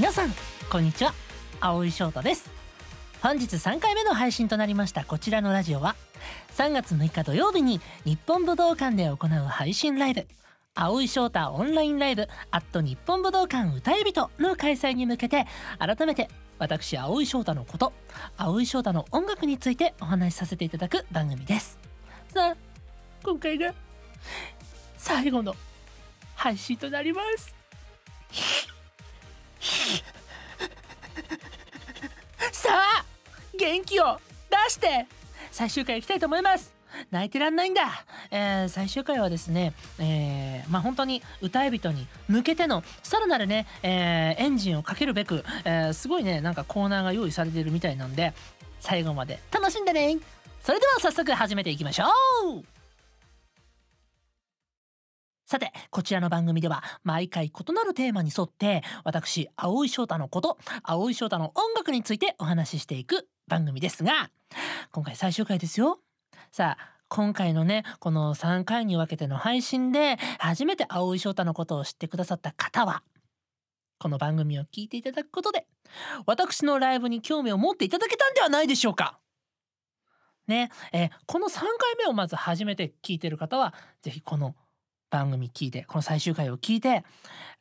皆さんこんにちは。青井翔太です。本日3回目の配信となりましたこちらのラジオは3月6日土曜日に日本武道館で行う配信ライブ青井翔太オンラインライブ日本武道館歌い人の開催に向けて改めて私青井翔太のこと青井翔太の音楽についてお話しさせていただく番組です。さあ今回が最後の配信となります。さあ元気を出して最終回いきたいと思います。泣いてらんないんだ、えー、最終回はですね、えー、まあ本当に歌い人に向けてのさらなるね、えー、エンジンをかけるべく、え、すごいねなんかコーナーが用意されてるみたいなんで最後まで楽しんでね。それでは早速始めていきましょう。さてこちらの番組では毎回異なるテーマに沿って私青井翔太のこと青井翔太の音楽についてお話ししていく番組ですが今回最終回ですよ。さあ今回のねこの3回に分けての配信で初めて青井翔太のことを知ってくださった方はこの番組を聞いていただくことで私のライブに興味を持っていただけたんではないでしょうか。ねえー、この3回目をまず初めて聞いてる方は是非この番組聞いてこの最終回を聞いて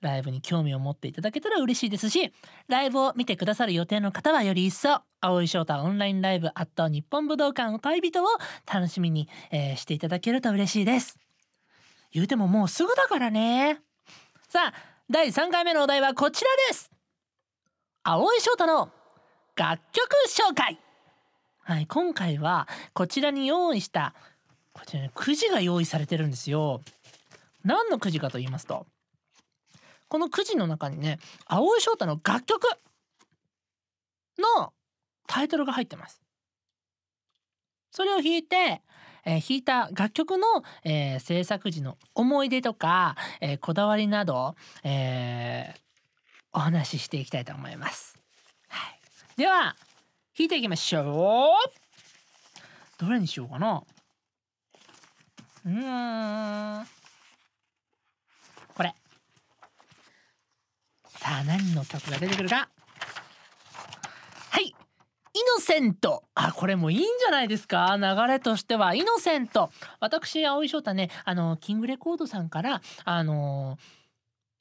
ライブに興味を持っていただけたら嬉しいですしライブを見てくださる予定の方はより一層青井翔太オンラインライブアット日本武道館歌い人を楽しみに、えー、していただけると嬉しいです。言うてももうすぐだからね。さあ第3回目のお題はこちらです。青井翔太の楽曲紹介。はい今回はこちらに用意したこちらねくじが用意されてるんですよ。何のくじかと言いますとこのくじの中にね青井翔太の楽曲のタイトルが入ってます。それを弾いて、えー、弾いた楽曲の、えー、制作時の思い出とか、えー、こだわりなど、えー、お話ししていきたいと思います、はい、では弾いていきましょう。どれにしようかな。うーん。これ。さあ何の曲が出てくるか。はい。イノセント。あこれもいいんじゃないですか。流れとしては。イノセント。私青井翔太ねあのキングレコードさんからあの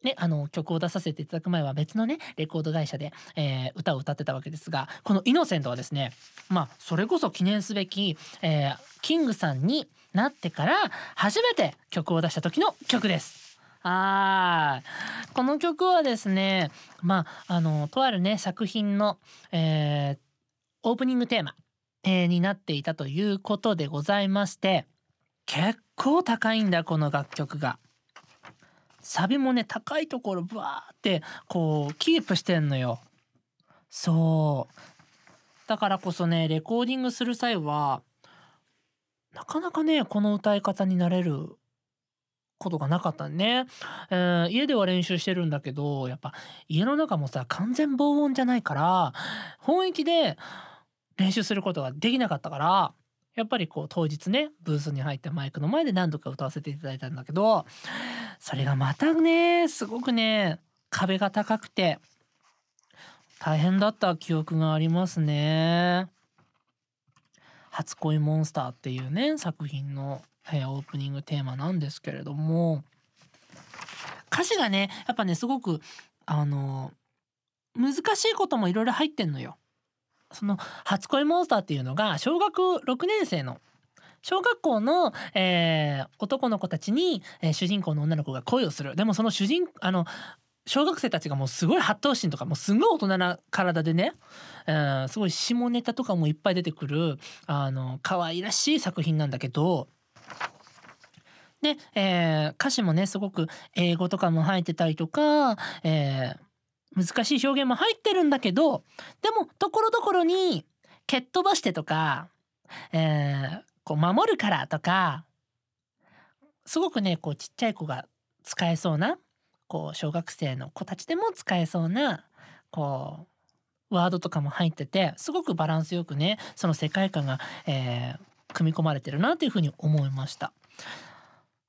ね、あの曲を出させていただく前は別のねレコード会社で、えー、歌を歌ってたわけですがこの「イノセントはですねまあそれこそ記念すべき、えー、キングさんになってから初めて曲を出した時の曲です。はい。この曲はですね、まあ、あの、とあるね、作品の、えー、オープニングテーマ、えー、になっていたということでございまして、結構高いんだ、この楽曲が。サビもね、高いところブワーってこうキープしてんのよ。そう。だからこそね、レコーディングする際は、なかなかね、この歌い方になれることがなかったね、えー、家では練習してるんだけどやっぱ家の中もさ完全防音じゃないから本域で練習することができなかったからやっぱりこう当日ねブースに入ってマイクの前で何度か歌わせていただいたんだけどそれがまたねすごくね壁が高くて大変だった記憶がありますね。初恋モンスターっていうね作品のえー、オープニングテーマなんですけれども歌詞がねやっぱねすごくあの難しいこともいろいろ入ってんのよ。その初恋モンスターっていうのが小学6年生の小学校の、えー、男の子たちに、えー、主人公の女の子が恋をするでもその主人あの小学生たちがもうすごい八頭身とかもうすごい大人な体でね、えー、すごい下ネタとかもいっぱい出てくるあの可愛らしい作品なんだけどで、えー、歌詞もねすごく英語とかも入ってたりとか、えー、難しい表現も入ってるんだけどでもところどころに「蹴っ飛ばして」とか、えー、こう「守るから」とかすごくねこうちっちゃい子が使えそうなこう小学生の子たちでも使えそうなこうワードとかも入っててすごくバランスよくねその世界観が、えー、組み込まれてるなというふうに思いました。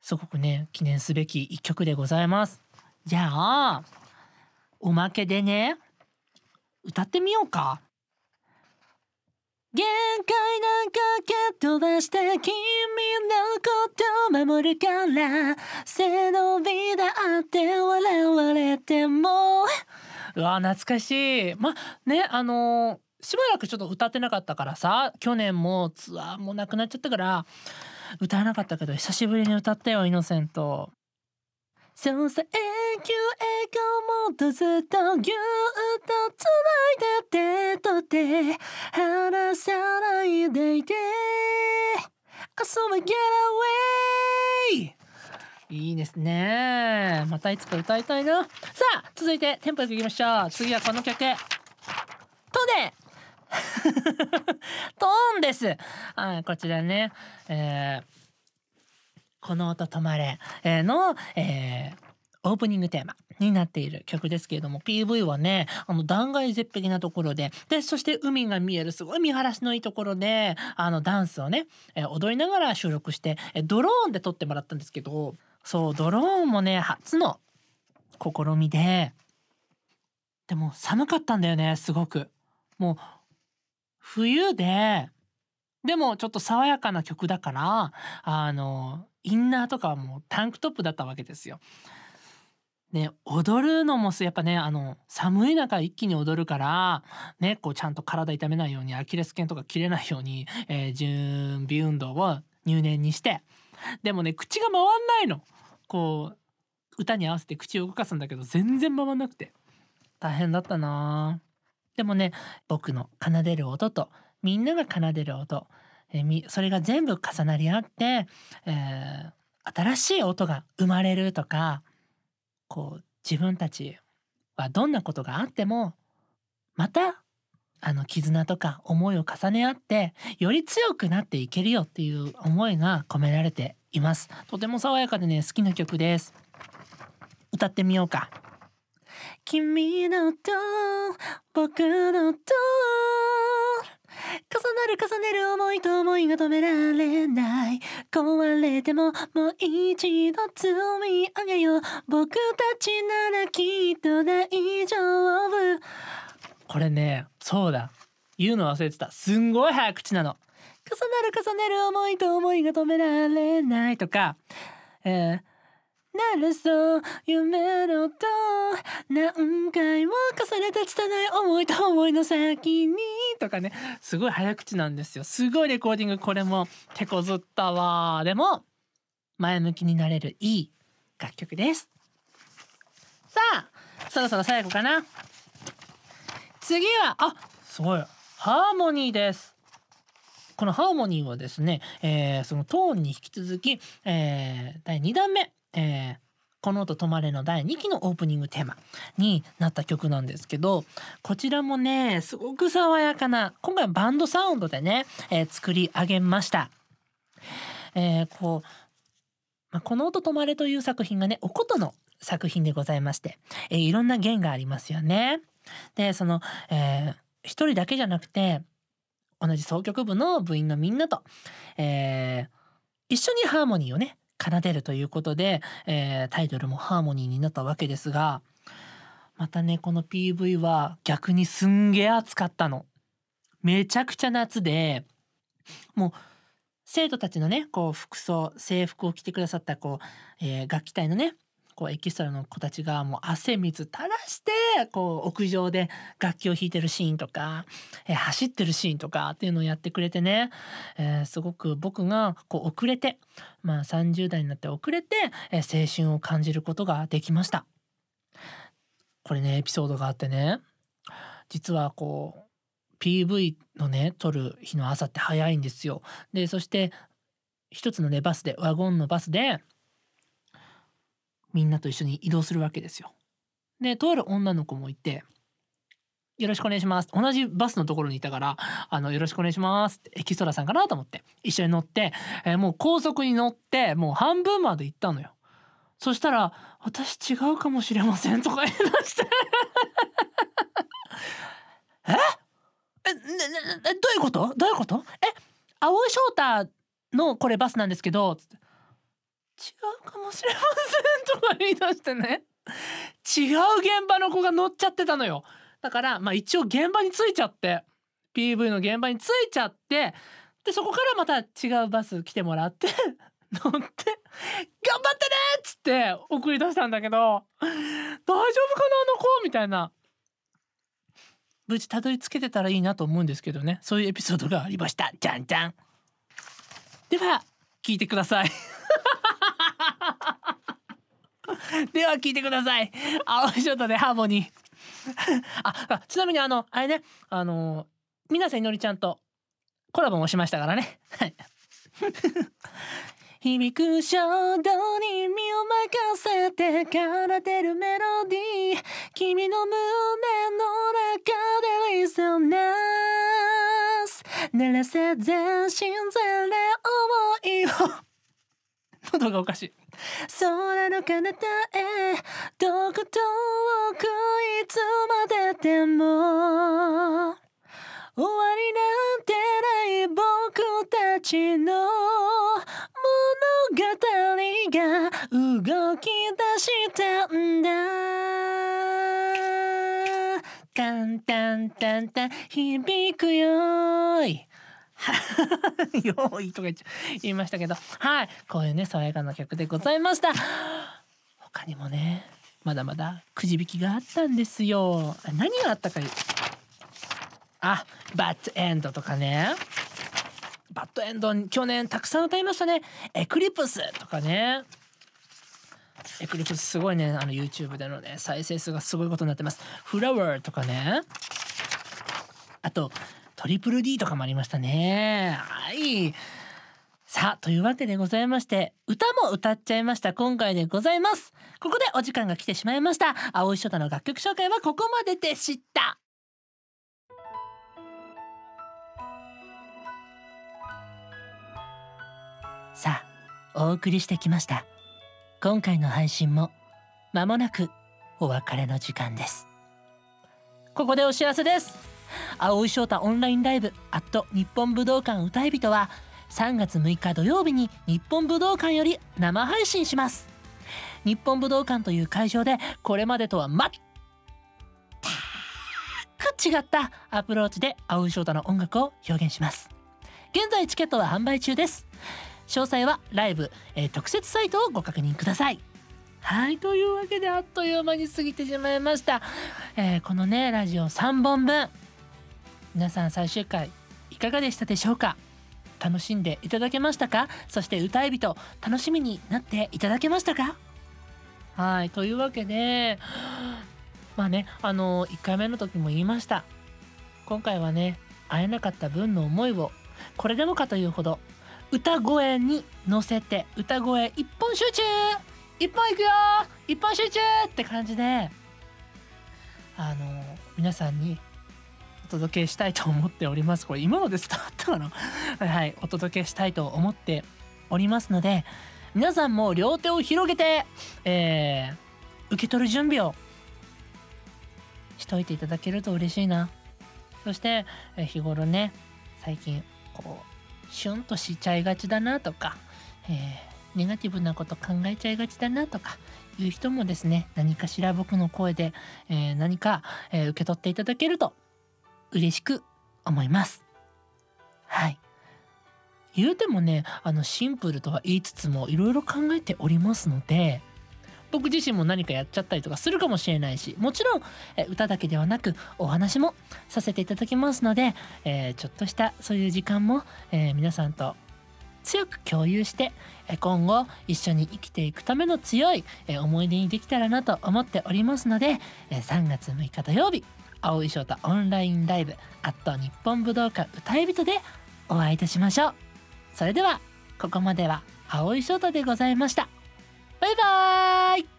すごくね記念すべき一曲でございます。じゃあおまけでね歌ってみようか。限界なんか蹴飛ばして君のこと守るから背伸びだって笑われても。うわ懐かしい。まねあのー、しばらくちょっと歌ってなかったからさ去年もツアーもなくなっちゃったから歌わなかったけど久しぶりに歌ったよイノセント。そうさ永久栄光もっとずっとぎゅっとつないで手と手離さないでいて遊べ Get away いいですね。またいつか歌いたいな。さあ続いてテンポよくいきましょう。次はこの曲。トネ トーンです。はいこちらね。えーこの音止まれ、え、の、えー、オープニングテーマになっている曲ですけれども PV はねあの断崖絶壁なところででそして海が見えるすごい見晴らしのいいところであのダンスをね、え、踊りながら収録して、え、ドローンで撮ってもらったんですけどそうドローンもね初の試みででも寒かったんだよねすごく。もう冬ででもちょっと爽やかな曲だからあのインナーとかはもうタンクトップだったわけですよ。ね、踊るのもやっぱねあの寒い中一気に踊るからねこうちゃんと体痛めないようにアキレス腱とか切れないように、えー、準備運動を入念にして。でもね口が回んないの。こう歌に合わせて口を動かすんだけど全然回んなくて。大変だったなでもね僕の奏でる音とみんなが奏でる音えー、それが全部重なり合って、えー、新しい音が生まれるとかこう自分たちはどんなことがあってもまたあの絆とか思いを重ね合ってより強くなっていけるよっていう思いが込められています。とても爽やかでね好きな曲です。歌ってみようか。君のと僕のと重なる重ねる思いと思いが止められない。壊れてももう一度積み上げよう。僕たちならきっと大丈夫。これねそうだ。言うの忘れてた。すんごい早口なの。重なる重ねる思いと思いが止められないとか、えー、なるそう夢のと何回も重ねて拙い思いと思いの先にとかね。すごい早口なんですよ。すごいレコーディングこれも手こずったわ。でも前向きになれるいい楽曲です。さあそろそろ最後かな。次はあすごい。ハーモニーです。このハーモニーはですね、えー、そのトーンに引き続き、えー、第2弾目。えー、この音止まれの第2期のオープニングテーマになった曲なんですけどこちらもねすごく爽やかな今回バンドサウンドでね、えー、作り上げました。えー、こう、まあ、この音止まれという作品がねお琴の作品でございまして、えー、いろんな弦がありますよね。でその、えー、一人だけじゃなくて同じ奏曲部の部員のみんなと、えー、一緒にハーモニーをね奏でるということで、えー、タイトルもハーモニーになったわけですがまたねこの PV は逆にすんげえ暑かったの。めちゃくちゃ夏でもう生徒たちのねこう服装制服を着てくださったこう、えー、楽器隊のねこうエキストラの子たちがもう汗水垂らしてこう屋上で楽器を弾いてるシーンとか、えー、走ってるシーンとかっていうのをやってくれてね、えー、すごく僕がこう遅れてまあ30代になって遅れて、えー、青春を感じることができました。これねエピソードがあってね実はこう PV のね撮る日の朝って早いんですよ。でそして一つのねバスでワゴンのバスでみんなと一緒に移動するわけですよ。でとある女の子もいて「よろしくお願いします」同じバスのところにいたから「あのよろしくお願いします」ってエキストラさんかなと思って一緒に乗って、えー、もう高速に乗ってもう半分まで行ったのよ。そしたら「私違うかもしれません」とか 言い出して。え？え、どういうこと？どういうこと？え？青井翔太のこれバスなんですけどつって。うかもしれませんとか言い出してね。違う現場の子が乗っちゃってたのよ。だからまあ一応現場に着いちゃって。PV の現場に着いちゃって。でそこからまた違うバス来てもらって 乗って「頑張ってね!」っつって送り出したんだけど「大丈夫かな？あの子」みたいな。無事たどり着けてたらいいなと思うんですけどね。そういうエピソードがありました。じゃんじゃん。では聞いてください。では聞いてください。青いショートでハーモニー。あちなみにあのあれね。あの水瀬いのりちゃんとコラボもしましたからね。響く衝動に身を任せて奏でるメロディー。君の胸の中でリソナンス鳴らせ全身全霊思いを喉がおかしい。空の彼方へどこ遠くいつまででも終わりなんてない僕たちの物語が動き出したんだ。タンタンタンタン響くよい。よーいとか言っちゃ言いましたけど。はいこういうね爽やかな曲でございました。他にもねまだまだくじ引きがあったんですよ。何があったかあバッドエンドとかね。バッドエンド去年たくさん歌いましたね。エクリプスとかね。エクリプスすごいねあの YouTube でのね再生数がすごいことになってます。フラワーとかね。あとトリプル D とかもありましたね。はい。さあというわけでございまして歌も歌っちゃいました。今回でございます。ここでお時間が来てしまいました。青いショタの楽曲紹介はここまででした。さあお送りしてきました。今回の配信も間もなくお別れの時間です。ここでお知らせです。青井翔太オンラインライブアット日本武道館歌い人は3月6日土曜日に日本武道館より生配信します。日本武道館という会場でこれまでとは全く違ったアプローチで青井翔太の音楽を表現します。現在チケットは販売中です。詳細はライブ、えー、特設サイトをご確認ください。はいというわけであっという間に過ぎてしまいました、えー、このねラジオ3本分。皆さん最終回いかがでしたでしょうか？楽しんでいただけましたか？そして歌い人楽しみになっていただけましたか？はいというわけでまあねあの1回目の時も言いました。今回はね会えなかった分の思いをこれでもかというほど歌声に乗せて歌声一本集中。一本いくよ。一本集中って感じであの皆さんに届けしたいと思っております。これ今ので伝わったかな？はいお届けしたいと思っておりますので皆さんも両手を広げて、えー、受け取る準備をしといていただけると嬉しいな。そして、え日頃ね最近こうシュンとしちゃいがちだなとか、えー、ネガティブなこと考えちゃいがちだなとかいう人もですね何かしら僕の声で、えー、何か、えー、受け取っていただけると嬉しく思います。はい言うてもねあのシンプルとは言いつつもいろいろ考えておりますので僕自身も何かやっちゃったりとかするかもしれないしもちろん、え歌だけではなくお話もさせていただきますので、えー、ちょっとしたそういう時間も、えー、皆さんと強く共有して今後一緒に生きていくための強い思い出にできたらなと思っておりますので3月6日土曜日青い翔太オンラインライブアット日本武道館歌い人でお会いいたしましょう。それではここまでは青い翔太でございました。バイバーイ。